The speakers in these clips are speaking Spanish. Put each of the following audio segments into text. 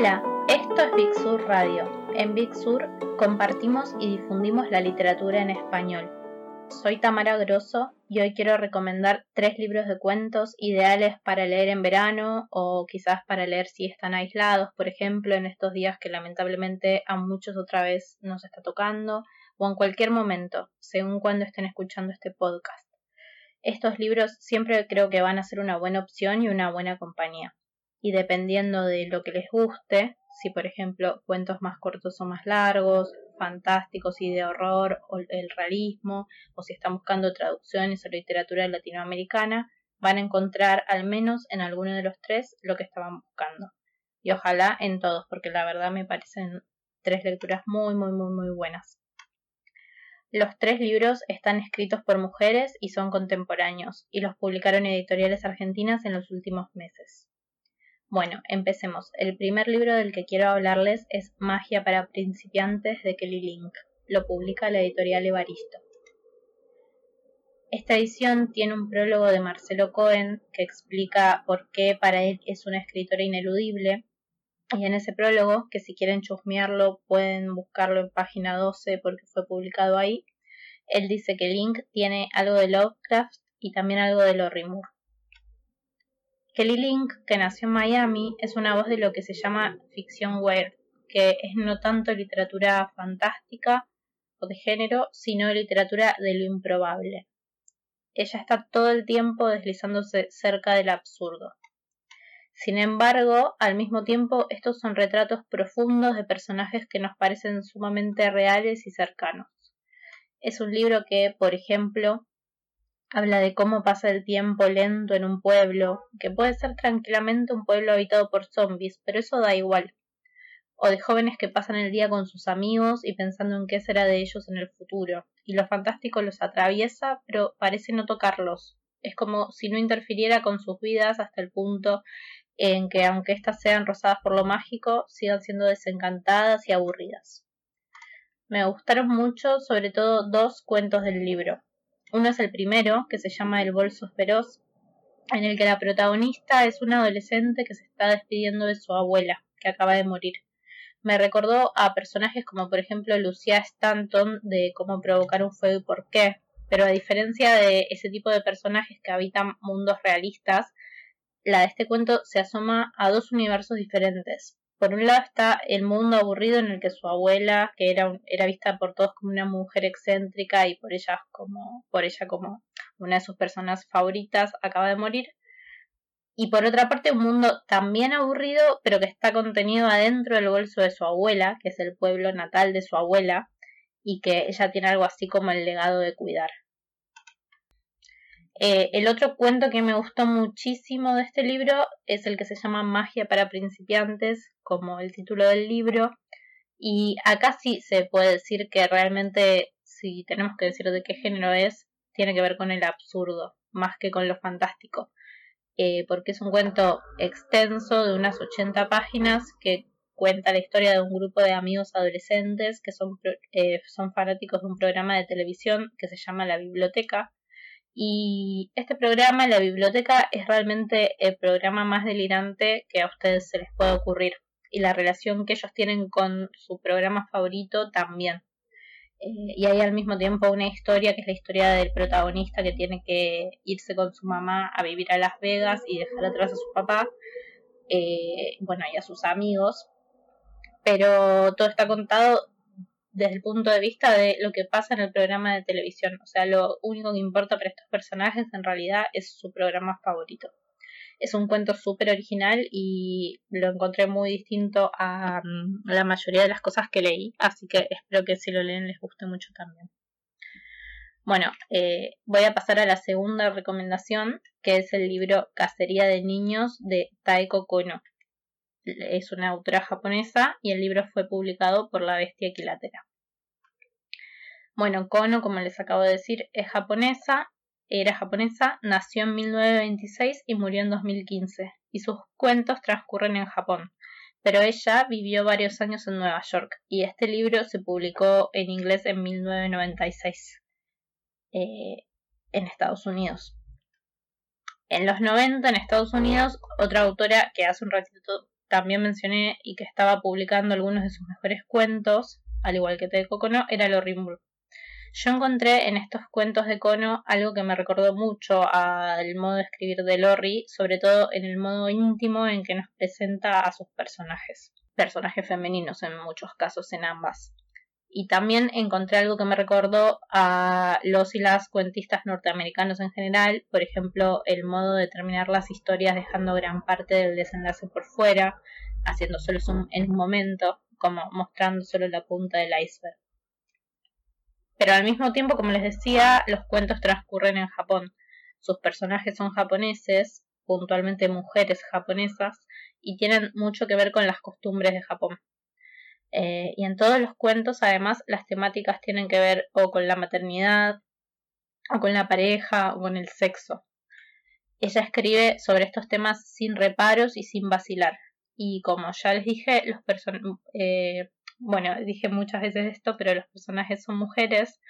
Hola, esto es Big Sur Radio. En Big Sur compartimos y difundimos la literatura en español. Soy Tamara Grosso y hoy quiero recomendar tres libros de cuentos ideales para leer en verano o quizás para leer si están aislados, por ejemplo, en estos días que lamentablemente a muchos otra vez nos está tocando o en cualquier momento, según cuando estén escuchando este podcast. Estos libros siempre creo que van a ser una buena opción y una buena compañía y dependiendo de lo que les guste, si por ejemplo cuentos más cortos o más largos, fantásticos y de horror o el realismo, o si están buscando traducciones o literatura latinoamericana, van a encontrar al menos en alguno de los tres lo que estaban buscando. Y ojalá en todos, porque la verdad me parecen tres lecturas muy, muy, muy, muy buenas. Los tres libros están escritos por mujeres y son contemporáneos, y los publicaron editoriales argentinas en los últimos meses. Bueno, empecemos. El primer libro del que quiero hablarles es Magia para principiantes de Kelly Link. Lo publica la editorial Evaristo. Esta edición tiene un prólogo de Marcelo Cohen que explica por qué para él es una escritora ineludible. Y en ese prólogo, que si quieren chusmearlo pueden buscarlo en página 12 porque fue publicado ahí, él dice que Link tiene algo de Lovecraft y también algo de Lorry Moore. Kelly Link, que nació en Miami, es una voz de lo que se llama ficción weird, que es no tanto literatura fantástica o de género, sino literatura de lo improbable. Ella está todo el tiempo deslizándose cerca del absurdo. Sin embargo, al mismo tiempo, estos son retratos profundos de personajes que nos parecen sumamente reales y cercanos. Es un libro que, por ejemplo, Habla de cómo pasa el tiempo lento en un pueblo, que puede ser tranquilamente un pueblo habitado por zombies, pero eso da igual. O de jóvenes que pasan el día con sus amigos y pensando en qué será de ellos en el futuro. Y lo fantástico los atraviesa, pero parece no tocarlos. Es como si no interfiriera con sus vidas hasta el punto en que, aunque éstas sean rosadas por lo mágico, sigan siendo desencantadas y aburridas. Me gustaron mucho, sobre todo, dos cuentos del libro. Uno es el primero, que se llama El bolso feroz, en el que la protagonista es una adolescente que se está despidiendo de su abuela, que acaba de morir. Me recordó a personajes como por ejemplo Lucia Stanton de cómo provocar un fuego y por qué, pero a diferencia de ese tipo de personajes que habitan mundos realistas, la de este cuento se asoma a dos universos diferentes. Por un lado está el mundo aburrido en el que su abuela, que era, era vista por todos como una mujer excéntrica y por ella como, por ella como una de sus personas favoritas, acaba de morir. Y por otra parte, un mundo también aburrido, pero que está contenido adentro del bolso de su abuela, que es el pueblo natal de su abuela, y que ella tiene algo así como el legado de cuidar. Eh, el otro cuento que me gustó muchísimo de este libro es el que se llama Magia para principiantes, como el título del libro. Y acá sí se puede decir que realmente, si tenemos que decir de qué género es, tiene que ver con el absurdo, más que con lo fantástico. Eh, porque es un cuento extenso de unas 80 páginas que cuenta la historia de un grupo de amigos adolescentes que son, eh, son fanáticos de un programa de televisión que se llama La Biblioteca y este programa, la biblioteca, es realmente el programa más delirante que a ustedes se les puede ocurrir. Y la relación que ellos tienen con su programa favorito también. Eh, y hay al mismo tiempo una historia que es la historia del protagonista que tiene que irse con su mamá a vivir a Las Vegas y dejar atrás a su papá, eh, bueno, y a sus amigos. Pero todo está contado desde el punto de vista de lo que pasa en el programa de televisión. O sea, lo único que importa para estos personajes en realidad es su programa favorito. Es un cuento súper original y lo encontré muy distinto a, mm, la mayoría de las cosas que leí, así que espero que si lo leen les guste mucho también. Bueno, eh, voy a pasar a la segunda recomendación, que es el libro Cacería de Niños de Taeko Kono es una autora japonesa y el libro fue publicado por La Bestia Equilátera. Bueno, Kono, como les acabo de decir, es japonesa, era japonesa, nació en 1926 y murió en 2015, y sus cuentos transcurren en Japón, pero ella vivió varios años en Nueva York, y este libro se publicó en inglés en 1996 eh, en Estados Unidos. En los 90 en Estados Unidos, otra autora que hace un ratito también mencioné y que estaba publicando algunos de sus mejores cuentos, al igual que Ted Kono, era Lori Yo encontré en estos cuentos de Kono algo que me recordó mucho al modo de escribir de Lori, sobre todo en el modo íntimo en que nos presenta a sus personajes, personajes femeninos en muchos casos en ambas. Y también encontré algo que me recordó a los y las cuentistas norteamericanos en general, por ejemplo, el modo de terminar las historias dejando gran parte del desenlace por fuera, haciendo solo zoom en un momento, como mostrando solo la punta del iceberg. Pero al mismo tiempo, como les decía, los cuentos transcurren en Japón. Sus personajes son japoneses, puntualmente mujeres japonesas, y tienen mucho que ver con las costumbres de Japón. Eh, y en todos los cuentos, además, las temáticas tienen que ver o con la maternidad, o con la pareja, o con el sexo. Ella escribe sobre estos temas sin reparos y sin vacilar. Y como ya les dije, los eh, bueno, dije muchas veces esto, pero los personajes son mujeres,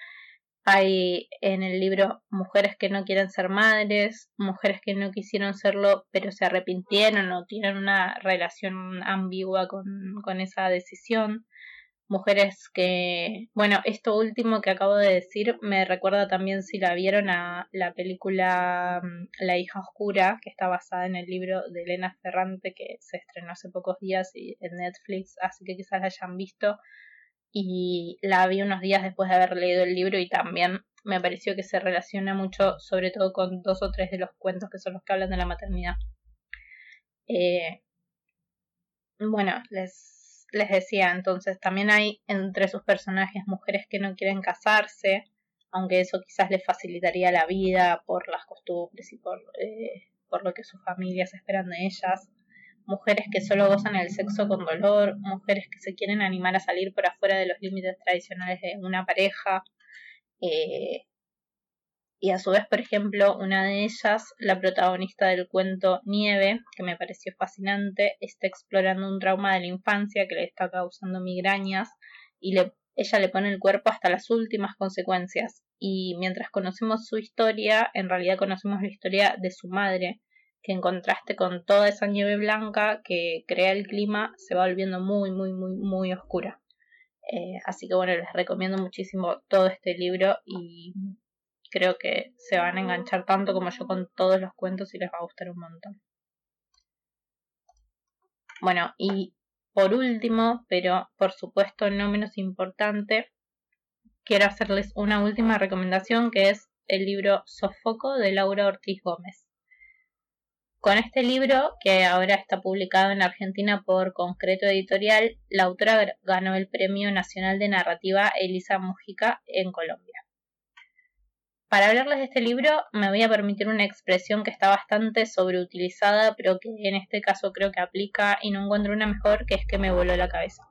hay en el libro mujeres que no quieren ser madres, mujeres que no quisieron serlo pero se arrepintieron o tienen una relación ambigua con, con esa decisión. Mujeres que, bueno, esto último que acabo de decir me recuerda también si la vieron a la película mm, La hija oscura, que está basada en el libro de Elena Ferrante que se estrenó hace pocos días en Netflix, así que quizás la hayan visto y la vi unos días después de haber leído el libro y también me pareció que se relaciona mucho, sobre todo con dos o tres de los cuentos que son los que hablan de la maternidad. Eh, bueno, les, les decía entonces, también hay entre sus personajes mujeres que no quieren casarse, aunque eso quizás les facilitaría la vida por las costumbres y por, eh, por lo que sus familias esperan de ellas mujeres que solo gozan el sexo con dolor, mujeres que se quieren animar a salir por afuera de los límites tradicionales de una pareja. Eh, y a su vez, por ejemplo, una de ellas, la protagonista del cuento Nieve, que me pareció fascinante, está explorando un trauma de la infancia que le está causando migrañas y le, ella le pone el cuerpo hasta las últimas consecuencias. Y mientras conocemos su historia, en realidad conocemos la historia de su madre, que en contraste con toda esa nieve blanca que crea el clima se va volviendo muy, muy, muy, muy oscura. Eh, así que bueno, les recomiendo muchísimo todo este libro y creo que se van a enganchar tanto como yo con todos los cuentos y les va a gustar un montón. Bueno, y por último, pero por supuesto no menos importante, quiero hacerles una última recomendación que es el libro Sofoco de Laura Ortiz Gómez. Con este libro, que ahora está publicado en Argentina por Concreto Editorial, la autora ganó el Premio Nacional de Narrativa Elisa Mujica en Colombia. Para hablarles de este libro me voy a permitir una expresión que está bastante sobreutilizada, pero que en este caso creo que aplica y no encuentro una mejor, que es que me voló la cabeza.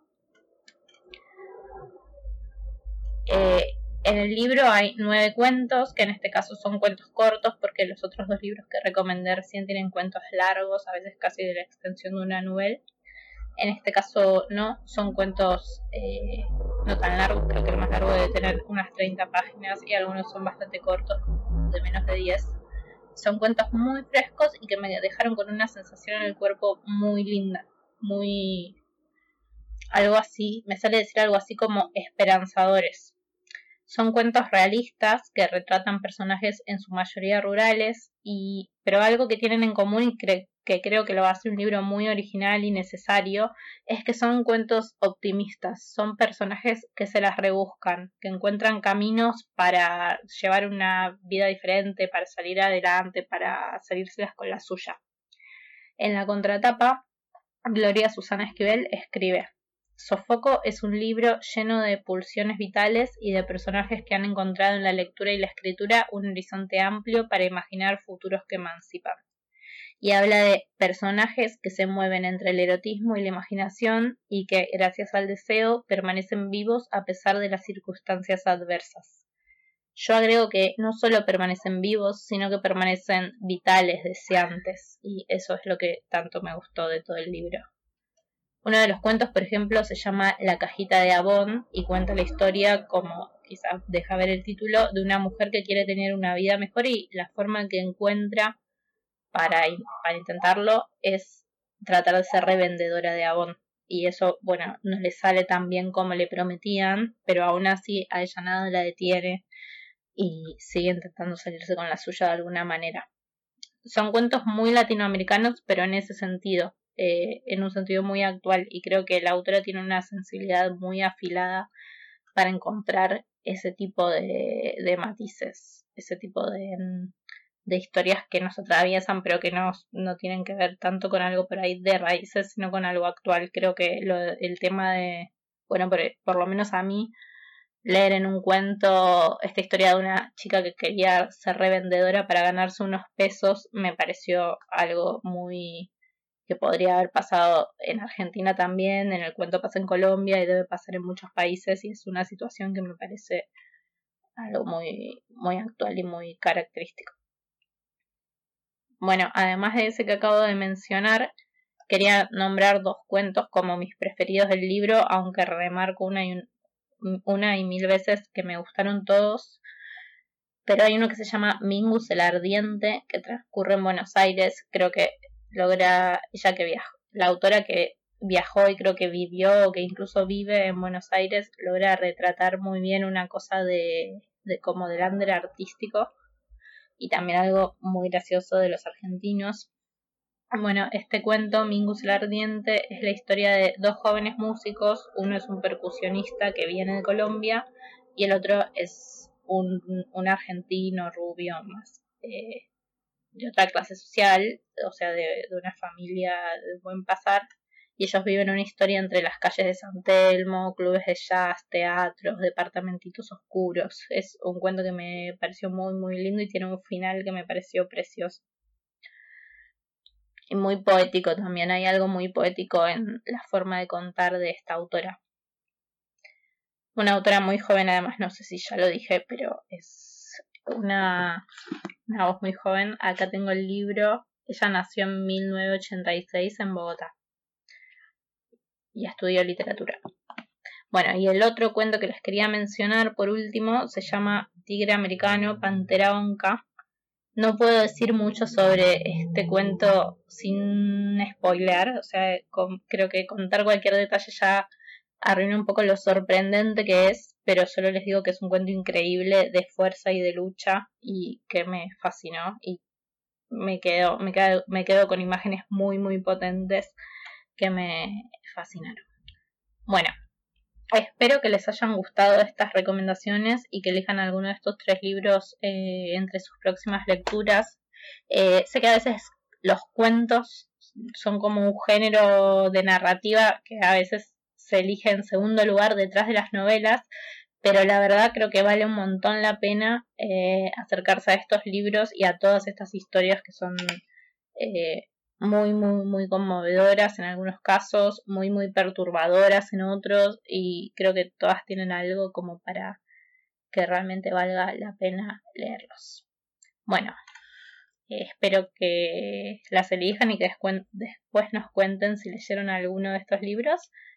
Eh, en el libro hay nueve cuentos, que en este caso son cuentos cortos, porque los otros dos libros que recomendé recién tienen cuentos largos, a veces casi de la extensión de una novela. En este caso no, son cuentos eh, no tan largos, creo que el más largo debe tener unas 30 páginas y algunos son bastante cortos, de menos de 10. Son cuentos muy frescos y que me dejaron con una sensación en el cuerpo muy linda, muy... algo así, me sale decir algo así como esperanzadores son cuentos realistas que retratan personajes en su mayoría rurales, y, pero algo que tienen en común y que creo que lo hace un libro muy original y necesario es que son cuentos optimistas, son personajes que se las rebuscan, que encuentran caminos para llevar una vida diferente, para salir adelante, para salírselas con la suya. En la contratapa, Gloria Susana Esquivel escribe Sofoco es un libro lleno de pulsiones vitales y de personajes que han encontrado en la lectura y la escritura un horizonte amplio para imaginar futuros que emancipan. Y habla de personajes que se mueven entre el erotismo y la imaginación y que, gracias al deseo, permanecen vivos a pesar de las circunstancias adversas. Yo agrego que no solo permanecen vivos, sino que permanecen vitales, deseantes, y eso es lo que tanto me gustó de todo el libro. Uno de los cuentos, por ejemplo, se llama La cajita de Avon y cuenta la historia, como quizás deja ver el título, de una mujer que quiere tener una vida mejor y la forma que encuentra para, para intentarlo es tratar de ser revendedora de Avon. Y eso, bueno, no le sale tan bien como le prometían, pero aún así a ella nada la detiene y sigue intentando salirse con la suya de alguna manera. Son cuentos muy latinoamericanos, pero en ese sentido, eh, en un sentido muy actual, y creo que la autora tiene una sensibilidad muy afilada para encontrar ese tipo de, de matices, ese tipo de, mm, de historias que nos atraviesan, pero que no, no tienen que ver tanto con algo por ahí de raíces, sino con algo actual. Creo que lo, el tema de, bueno, por, por lo menos a mí, leer en un cuento esta historia de una chica que quería ser revendedora para ganarse unos pesos me pareció algo muy que podría haber pasado en Argentina también, en el cuento pasa en Colombia y debe pasar en muchos países y es una situación que me parece algo muy, muy actual y muy característico. Bueno, además de ese que acabo de mencionar, quería nombrar dos cuentos como mis preferidos del libro, aunque remarco una y, una y mil veces que me gustaron todos. Pero hay uno que se llama Mingus el Ardiente, que transcurre en Buenos Aires. Creo que logra, ella que viajó, la autora que viajó y creo que vivió o que incluso vive en Buenos Aires, logra retratar muy bien una cosa de, de como del under artístico y también algo muy gracioso de los argentinos. Bueno, este cuento, Mingus el Ardiente, es la historia de dos jóvenes músicos. Uno es un percusionista que viene de Colombia y el otro es un, un argentino rubio más eh, de otra clase social, o sea, de, de una familia de buen pasar y ellos viven una historia entre las calles de San Telmo, clubes de jazz, teatros, departamentitos oscuros. Es un cuento que me pareció muy, muy lindo y tiene un final que me pareció precioso. Y muy poético también, hay algo muy poético en la forma de contar de esta autora. Una autora muy joven además, no sé si ya lo dije, pero es una, una voz muy joven. Acá tengo el libro. Ella nació en 1986 en Bogotá y estudió literatura. Bueno, y el otro cuento que les quería mencionar por último se llama Tigre Americano, Pantera Onca. No puedo decir mucho sobre este cuento sin spoiler, o sea, creo que contar cualquier detalle ya arruina un poco lo sorprendente que es, pero solo les digo que es un cuento increíble de fuerza y de lucha y que me fascinó y me quedo, me quedo, me quedo con imágenes muy, muy potentes que me fascinaron. Bueno, espero que les hayan gustado estas recomendaciones y que elijan alguno de estos tres libros eh, entre sus próximas lecturas. Eh, sé que a veces los cuentos son como un género de narrativa que a veces se elige en segundo lugar detrás de las novelas, pero la verdad creo que vale un montón la pena eh, acercarse a estos libros y a todas estas historias que son muy, muy, muy conmovedoras en algunos casos, muy, muy perturbadoras en otros y creo que todas tienen algo como para que realmente valga la pena leerlos. Bueno, espero que las elijan y que después nos cuenten si leyeron alguno de estos libros